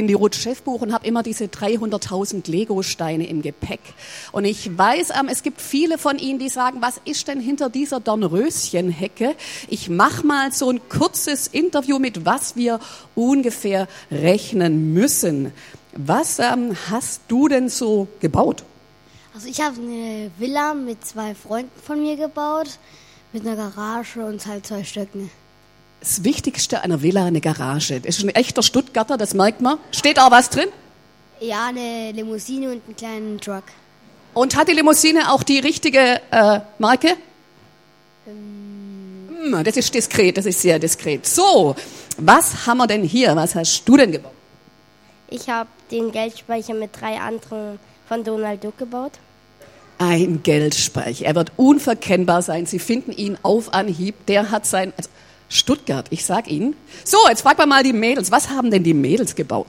in die Rutscheffbuch und habe immer diese 300.000 Lego-Steine im Gepäck. Und ich weiß, ähm, es gibt viele von Ihnen, die sagen, was ist denn hinter dieser Dornröschenhecke? Ich mache mal so ein kurzes Interview mit, was wir ungefähr rechnen müssen. Was ähm, hast du denn so gebaut? Also ich habe eine Villa mit zwei Freunden von mir gebaut, mit einer Garage und halt zwei Stöcken. Das Wichtigste einer Villa eine Garage. Das ist ein echter Stuttgarter, das merkt man. Steht auch was drin? Ja, eine Limousine und einen kleinen Truck. Und hat die Limousine auch die richtige äh, Marke? Ähm. Das ist diskret, das ist sehr diskret. So, was haben wir denn hier? Was hast du denn gebaut? Ich habe den Geldspeicher mit drei anderen von Donald Duck gebaut. Ein Geldspeicher. Er wird unverkennbar sein. Sie finden ihn auf Anhieb. Der hat sein, also Stuttgart, ich sag Ihnen. So, jetzt fragen wir mal die Mädels. Was haben denn die Mädels gebaut?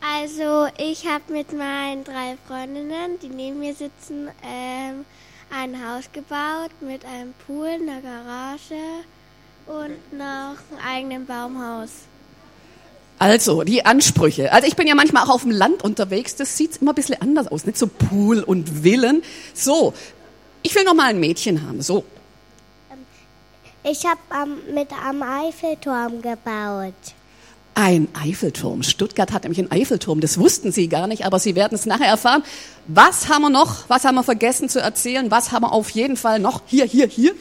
Also, ich habe mit meinen drei Freundinnen, die neben mir sitzen, ähm, ein Haus gebaut mit einem Pool, einer Garage und noch einem eigenen Baumhaus. Also, die Ansprüche. Also ich bin ja manchmal auch auf dem Land unterwegs, das sieht immer ein bisschen anders aus, nicht so Pool und Villen. So, ich will noch mal ein Mädchen haben, so. Ich habe ähm, mit einem Eiffelturm gebaut. Ein Eiffelturm. Stuttgart hat nämlich einen Eiffelturm. Das wussten Sie gar nicht, aber Sie werden es nachher erfahren. Was haben wir noch? Was haben wir vergessen zu erzählen? Was haben wir auf jeden Fall noch? Hier, hier, hier.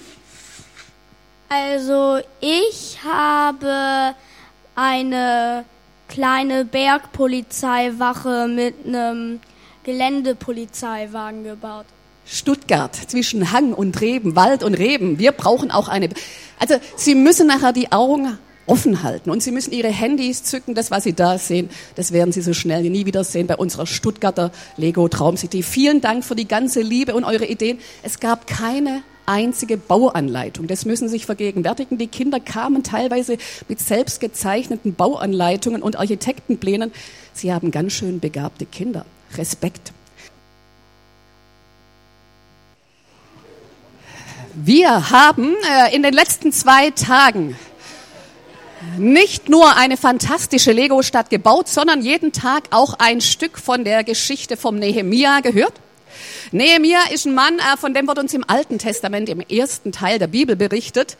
Also ich habe eine kleine Bergpolizeiwache mit einem Geländepolizeiwagen gebaut. Stuttgart zwischen Hang und Reben, Wald und Reben. Wir brauchen auch eine. Also Sie müssen nachher die Augen offen halten und Sie müssen Ihre Handys zücken. Das, was Sie da sehen, das werden Sie so schnell nie wieder sehen bei unserer Stuttgarter Lego Traum City. Vielen Dank für die ganze Liebe und eure Ideen. Es gab keine einzige Bauanleitung. Das müssen Sie sich vergegenwärtigen. Die Kinder kamen teilweise mit selbst gezeichneten Bauanleitungen und Architektenplänen. Sie haben ganz schön begabte Kinder. Respekt. Wir haben äh, in den letzten zwei Tagen nicht nur eine fantastische Lego-Stadt gebaut, sondern jeden Tag auch ein Stück von der Geschichte vom Nehemia gehört. Nehemia ist ein Mann, äh, von dem wird uns im Alten Testament im ersten Teil der Bibel berichtet.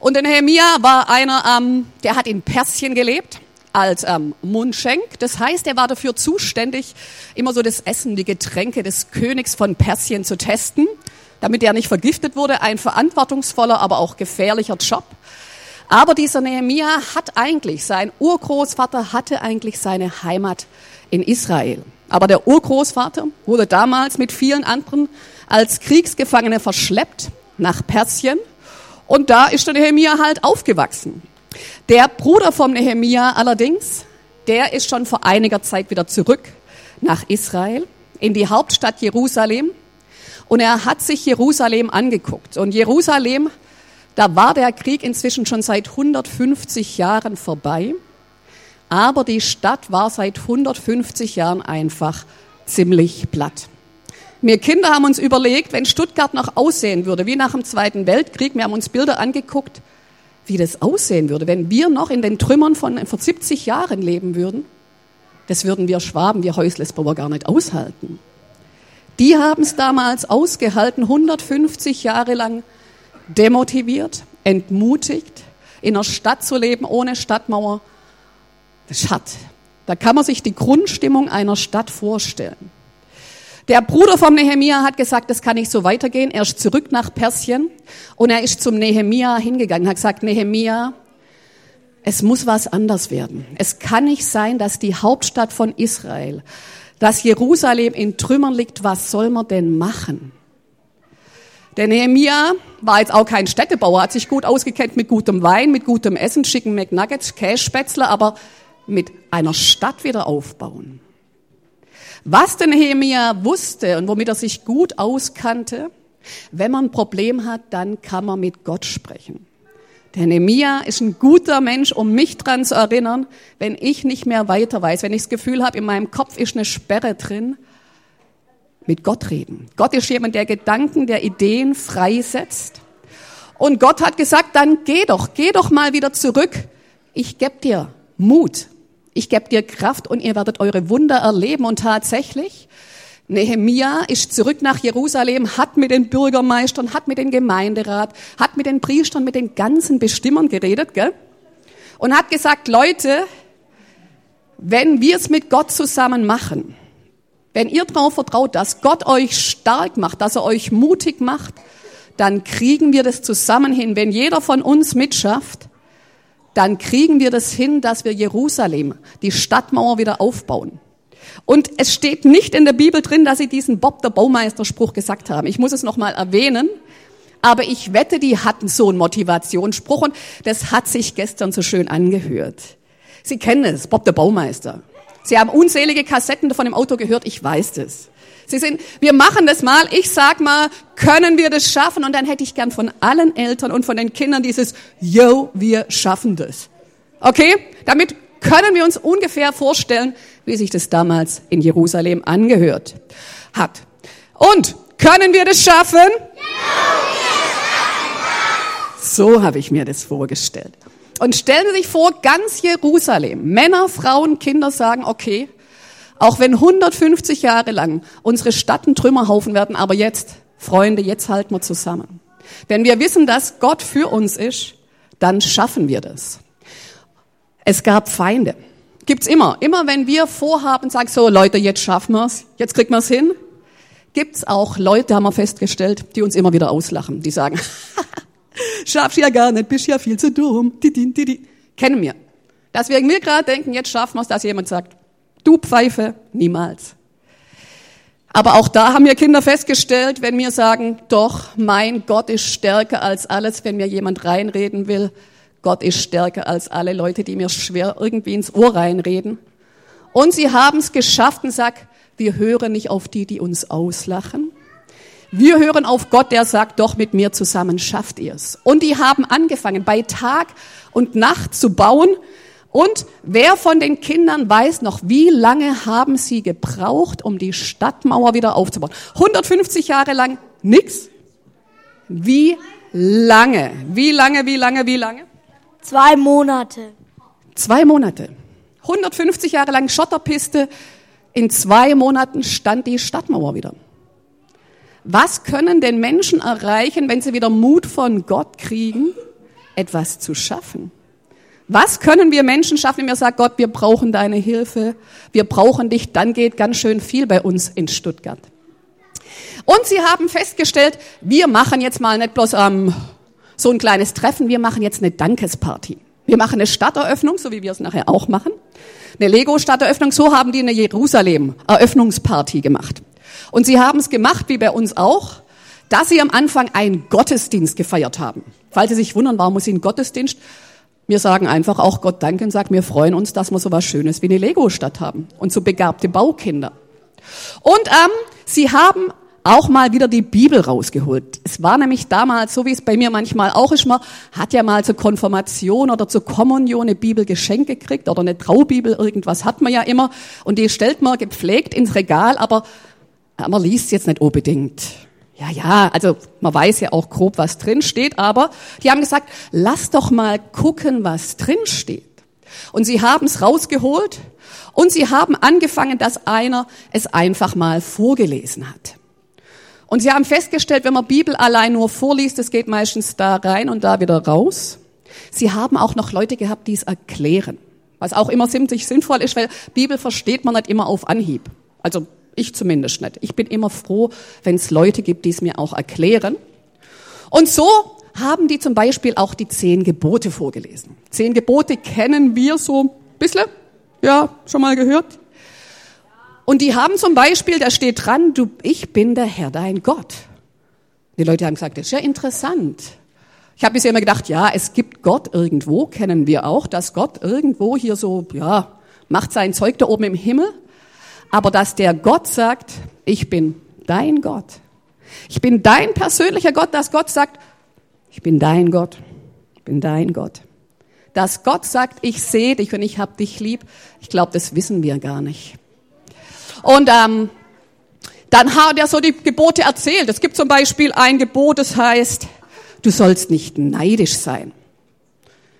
Und der Nehemia war einer, ähm, der hat in Persien gelebt als ähm, Mundschenk. Das heißt, er war dafür zuständig, immer so das Essen, die Getränke des Königs von Persien zu testen damit er nicht vergiftet wurde. Ein verantwortungsvoller, aber auch gefährlicher Job. Aber dieser Nehemia hat eigentlich, sein Urgroßvater hatte eigentlich seine Heimat in Israel. Aber der Urgroßvater wurde damals mit vielen anderen als Kriegsgefangene verschleppt nach Persien. Und da ist der Nehemia halt aufgewachsen. Der Bruder vom Nehemia allerdings, der ist schon vor einiger Zeit wieder zurück nach Israel, in die Hauptstadt Jerusalem. Und er hat sich Jerusalem angeguckt. Und Jerusalem, da war der Krieg inzwischen schon seit 150 Jahren vorbei. Aber die Stadt war seit 150 Jahren einfach ziemlich platt. Wir Kinder haben uns überlegt, wenn Stuttgart noch aussehen würde, wie nach dem Zweiten Weltkrieg, wir haben uns Bilder angeguckt, wie das aussehen würde, wenn wir noch in den Trümmern von vor 70 Jahren leben würden. Das würden wir Schwaben, wir Häuslesbauer gar nicht aushalten. Die haben es damals ausgehalten, 150 Jahre lang demotiviert, entmutigt, in einer Stadt zu leben ohne Stadtmauer. Das hat. Da kann man sich die Grundstimmung einer Stadt vorstellen. Der Bruder vom Nehemia hat gesagt, das kann nicht so weitergehen. Er ist zurück nach Persien und er ist zum Nehemia hingegangen, hat gesagt, Nehemia, es muss was anders werden. Es kann nicht sein, dass die Hauptstadt von Israel dass Jerusalem in Trümmern liegt, was soll man denn machen? Der Nehemia war jetzt auch kein Städtebauer, hat sich gut ausgekennt mit gutem Wein, mit gutem Essen, schicken McNuggets, Kässpätzle, aber mit einer Stadt wieder aufbauen. Was der Nehemia wusste und womit er sich gut auskannte, wenn man ein Problem hat, dann kann man mit Gott sprechen. Der Nehemia ist ein guter Mensch, um mich dran zu erinnern, wenn ich nicht mehr weiter weiß, wenn ich das Gefühl habe, in meinem Kopf ist eine Sperre drin, mit Gott reden. Gott ist jemand, der Gedanken, der Ideen freisetzt. Und Gott hat gesagt, dann geh doch, geh doch mal wieder zurück. Ich gebe dir Mut. Ich gebe dir Kraft und ihr werdet eure Wunder erleben. Und tatsächlich, Nehemia ist zurück nach Jerusalem, hat mit den Bürgermeistern, hat mit dem Gemeinderat, hat mit den Priestern, mit den ganzen Bestimmern geredet, gell? Und hat gesagt, Leute, wenn wir es mit Gott zusammen machen, wenn ihr darauf vertraut, dass Gott euch stark macht, dass er euch mutig macht, dann kriegen wir das zusammen hin. Wenn jeder von uns mitschafft, dann kriegen wir das hin, dass wir Jerusalem, die Stadtmauer wieder aufbauen. Und es steht nicht in der Bibel drin, dass sie diesen Bob der Baumeister-Spruch gesagt haben. Ich muss es nochmal erwähnen. Aber ich wette, die hatten so einen Motivationsspruch und das hat sich gestern so schön angehört. Sie kennen es, Bob der Baumeister. Sie haben unzählige Kassetten davon im Auto gehört, ich weiß das. Sie sind, wir machen das mal, ich sag mal, können wir das schaffen? Und dann hätte ich gern von allen Eltern und von den Kindern dieses, yo, wir schaffen das. Okay? Damit können wir uns ungefähr vorstellen, wie sich das damals in Jerusalem angehört hat. Und können wir das schaffen? So habe ich mir das vorgestellt. Und stellen Sie sich vor, ganz Jerusalem, Männer, Frauen, Kinder sagen, okay, auch wenn 150 Jahre lang unsere Stadt ein Trümmerhaufen werden, aber jetzt, Freunde, jetzt halten wir zusammen. Wenn wir wissen, dass Gott für uns ist, dann schaffen wir das. Es gab Feinde. Gibt's immer. Immer wenn wir vorhaben, sagen so, Leute, jetzt schaffen wir's, jetzt kriegen wir's hin, gibt's auch Leute, haben wir festgestellt, die uns immer wieder auslachen. Die sagen, schaffst ja gar nicht, bist ja viel zu dumm. Die, die, die, die. Kennen wir. Deswegen wir gerade denken, jetzt schaffen wir's, dass jemand sagt, Du Pfeife, niemals. Aber auch da haben wir Kinder festgestellt, wenn wir sagen, doch, mein Gott ist stärker als alles, wenn mir jemand reinreden will, Gott ist stärker als alle Leute, die mir schwer irgendwie ins Ohr reinreden. Und sie haben es geschafft und sagt, wir hören nicht auf die, die uns auslachen. Wir hören auf Gott, der sagt, doch mit mir zusammen schafft ihr's. Und die haben angefangen, bei Tag und Nacht zu bauen, und wer von den Kindern weiß noch, wie lange haben sie gebraucht, um die Stadtmauer wieder aufzubauen? 150 Jahre lang nix? Wie lange? Wie lange, wie lange, wie lange? Zwei Monate. Zwei Monate. 150 Jahre lang Schotterpiste. In zwei Monaten stand die Stadtmauer wieder. Was können denn Menschen erreichen, wenn sie wieder Mut von Gott kriegen, etwas zu schaffen? Was können wir Menschen schaffen, wenn wir sagen, Gott, wir brauchen deine Hilfe, wir brauchen dich, dann geht ganz schön viel bei uns in Stuttgart. Und sie haben festgestellt, wir machen jetzt mal nicht bloß ähm, so ein kleines Treffen, wir machen jetzt eine Dankesparty. Wir machen eine Stadteröffnung, so wie wir es nachher auch machen. Eine Lego-Stadteröffnung, so haben die eine Jerusalem-Eröffnungsparty gemacht. Und sie haben es gemacht, wie bei uns auch, dass sie am Anfang einen Gottesdienst gefeiert haben. Falls Sie sich wundern, warum muss sie einen Gottesdienst? Wir sagen einfach auch Gott danken, sagen, wir freuen uns, dass wir so was Schönes wie eine Lego-Stadt haben und so begabte Baukinder. Und ähm, sie haben auch mal wieder die Bibel rausgeholt. Es war nämlich damals, so wie es bei mir manchmal auch ist, man hat ja mal zur Konfirmation oder zur Kommunion eine Bibel geschenkt gekriegt oder eine Traubibel, irgendwas hat man ja immer. Und die stellt man gepflegt ins Regal, aber man liest jetzt nicht unbedingt. Ja, ja, also man weiß ja auch grob, was drin steht, aber die haben gesagt, lass doch mal gucken, was drin steht. Und sie haben es rausgeholt und sie haben angefangen, dass einer es einfach mal vorgelesen hat. Und sie haben festgestellt, wenn man Bibel allein nur vorliest, es geht meistens da rein und da wieder raus. Sie haben auch noch Leute gehabt, die es erklären. Was auch immer ziemlich sinnvoll ist, weil Bibel versteht man nicht immer auf Anhieb. Also ich zumindest nicht. Ich bin immer froh, wenn es Leute gibt, die es mir auch erklären. Und so haben die zum Beispiel auch die zehn Gebote vorgelesen. Zehn Gebote kennen wir so ein bisschen. Ja, schon mal gehört? Und die haben zum Beispiel, da steht dran, du, ich bin der Herr, dein Gott. Die Leute haben gesagt, das ist ja interessant. Ich habe bisher immer gedacht, ja, es gibt Gott irgendwo, kennen wir auch, dass Gott irgendwo hier so, ja, macht sein Zeug da oben im Himmel. Aber dass der Gott sagt, ich bin dein Gott. Ich bin dein persönlicher Gott, dass Gott sagt, ich bin dein Gott. Ich bin dein Gott. Dass Gott sagt, ich sehe dich und ich hab dich lieb, ich glaube, das wissen wir gar nicht. Und ähm, dann hat er so die Gebote erzählt. Es gibt zum Beispiel ein Gebot, das heißt, du sollst nicht neidisch sein.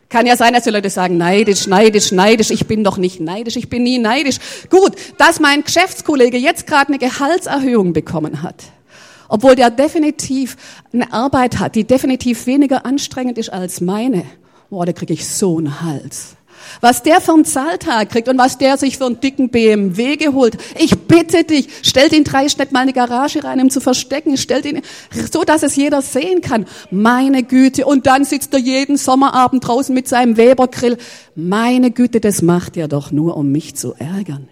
Kann ja sein, dass die Leute sagen, neidisch, neidisch, neidisch. Ich bin doch nicht neidisch, ich bin nie neidisch. Gut, dass mein Geschäftskollege jetzt gerade eine Gehaltserhöhung bekommen hat, obwohl der definitiv eine Arbeit hat, die definitiv weniger anstrengend ist als meine. Boah, da kriege ich so einen Hals. Was der für einen Zahltag kriegt und was der sich für einen dicken BMW geholt. Ich bitte dich, stell den Dreischnitt mal in die Garage rein, um zu verstecken. Stell den so, dass es jeder sehen kann. Meine Güte. Und dann sitzt er jeden Sommerabend draußen mit seinem Webergrill. Meine Güte, das macht er doch nur, um mich zu ärgern.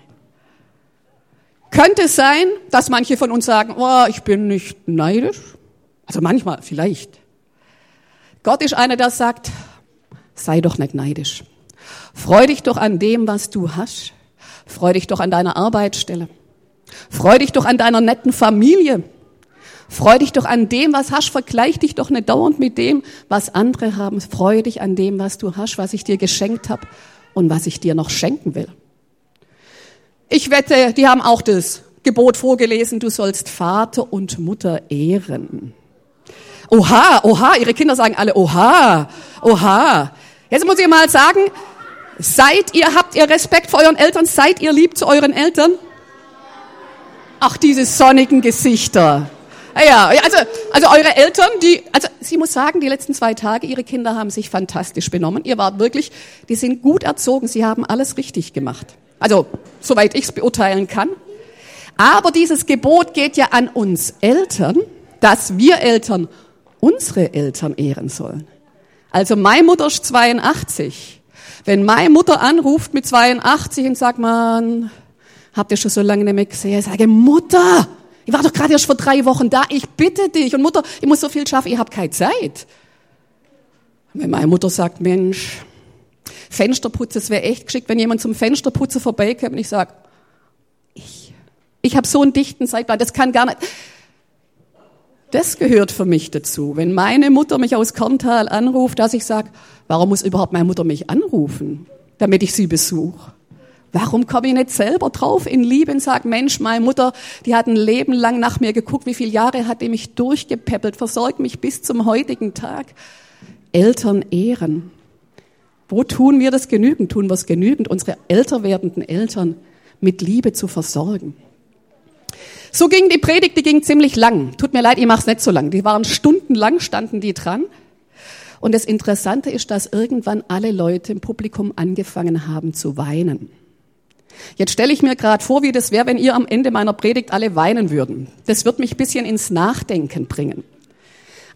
Könnte es sein, dass manche von uns sagen, oh, ich bin nicht neidisch? Also manchmal, vielleicht. Gott ist einer, der sagt, sei doch nicht neidisch. Freu dich doch an dem, was du hast. Freu dich doch an deiner Arbeitsstelle. Freu dich doch an deiner netten Familie. Freu dich doch an dem, was hast. Vergleich dich doch nicht dauernd mit dem, was andere haben. Freu dich an dem, was du hast, was ich dir geschenkt habe und was ich dir noch schenken will. Ich wette, die haben auch das Gebot vorgelesen, du sollst Vater und Mutter ehren. Oha, oha, ihre Kinder sagen alle, oha, oha. Jetzt muss ich mal sagen, Seid ihr, habt ihr Respekt vor euren Eltern? Seid ihr lieb zu euren Eltern? Ach, diese sonnigen Gesichter. Ja, also, also eure Eltern, die, also sie muss sagen, die letzten zwei Tage, ihre Kinder haben sich fantastisch benommen. Ihr wart wirklich, die sind gut erzogen, sie haben alles richtig gemacht. Also, soweit ich es beurteilen kann. Aber dieses Gebot geht ja an uns Eltern, dass wir Eltern unsere Eltern ehren sollen. Also meine Mutter ist 82. Wenn meine Mutter anruft mit 82 und sagt, man, habt ihr schon so lange nicht mehr gesehen? Ich sage, Mutter, ich war doch gerade erst vor drei Wochen da, ich bitte dich. Und Mutter, ich muss so viel schaffen, ich habe keine Zeit. wenn meine Mutter sagt, Mensch, Fensterputze, es wäre echt geschickt, wenn jemand zum Fensterputzen vorbeikommt und ich sage, ich, ich habe so einen dichten Zeitplan, das kann gar nicht. Das gehört für mich dazu. Wenn meine Mutter mich aus Korntal anruft, dass ich sage, warum muss überhaupt meine Mutter mich anrufen, damit ich sie besuche? Warum komme ich nicht selber drauf in Liebe und sage, Mensch, meine Mutter, die hat ein Leben lang nach mir geguckt, wie viele Jahre hat die mich durchgepäppelt, versorgt mich bis zum heutigen Tag. Eltern ehren. Wo tun wir das genügend? Tun wir es genügend, unsere älter werdenden Eltern mit Liebe zu versorgen? So ging die Predigt, die ging ziemlich lang. Tut mir leid, ich mache es nicht so lang. Die waren stundenlang, standen die dran. Und das Interessante ist, dass irgendwann alle Leute im Publikum angefangen haben zu weinen. Jetzt stelle ich mir gerade vor, wie das wäre, wenn ihr am Ende meiner Predigt alle weinen würden. Das wird mich bisschen ins Nachdenken bringen.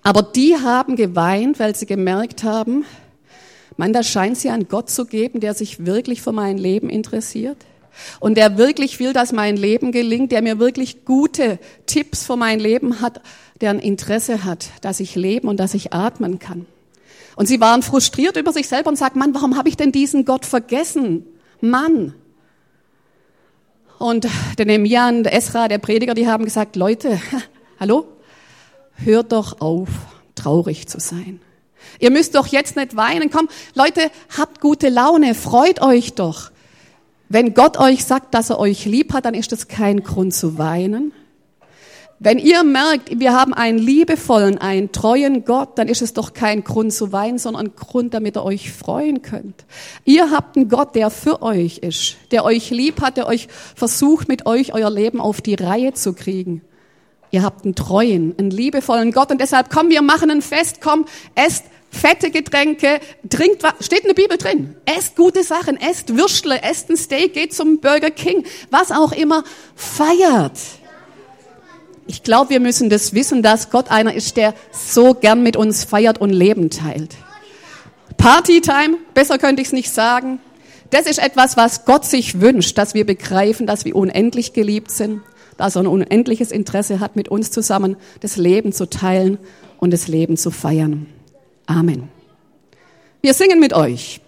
Aber die haben geweint, weil sie gemerkt haben, man, da scheint es ja einen Gott zu geben, der sich wirklich für mein Leben interessiert und der wirklich will, dass mein Leben gelingt, der mir wirklich gute Tipps für mein Leben hat, der ein Interesse hat, dass ich leben und dass ich atmen kann. Und sie waren frustriert über sich selber und sagten, Mann, warum habe ich denn diesen Gott vergessen? Mann. Und der Nehemiah und der Esra, der Prediger, die haben gesagt, Leute, hallo, hört doch auf, traurig zu sein. Ihr müsst doch jetzt nicht weinen. Komm, Leute, habt gute Laune, freut euch doch. Wenn Gott euch sagt, dass er euch lieb hat, dann ist das kein Grund zu weinen. Wenn ihr merkt, wir haben einen liebevollen, einen treuen Gott, dann ist es doch kein Grund zu weinen, sondern ein Grund, damit ihr euch freuen könnt. Ihr habt einen Gott, der für euch ist, der euch lieb hat, der euch versucht, mit euch euer Leben auf die Reihe zu kriegen. Ihr habt einen treuen, einen liebevollen Gott und deshalb komm, wir machen ein Fest, komm, esst fette Getränke, trinkt was, steht in der Bibel drin. Esst gute Sachen, esst Würstle, esst ein Steak, geht zum Burger King, was auch immer, feiert. Ich glaube, wir müssen das wissen, dass Gott einer ist, der so gern mit uns feiert und Leben teilt. Partytime, besser könnte ich es nicht sagen. Das ist etwas, was Gott sich wünscht, dass wir begreifen, dass wir unendlich geliebt sind, dass er ein unendliches Interesse hat, mit uns zusammen das Leben zu teilen und das Leben zu feiern. Amen. Wir singen mit euch.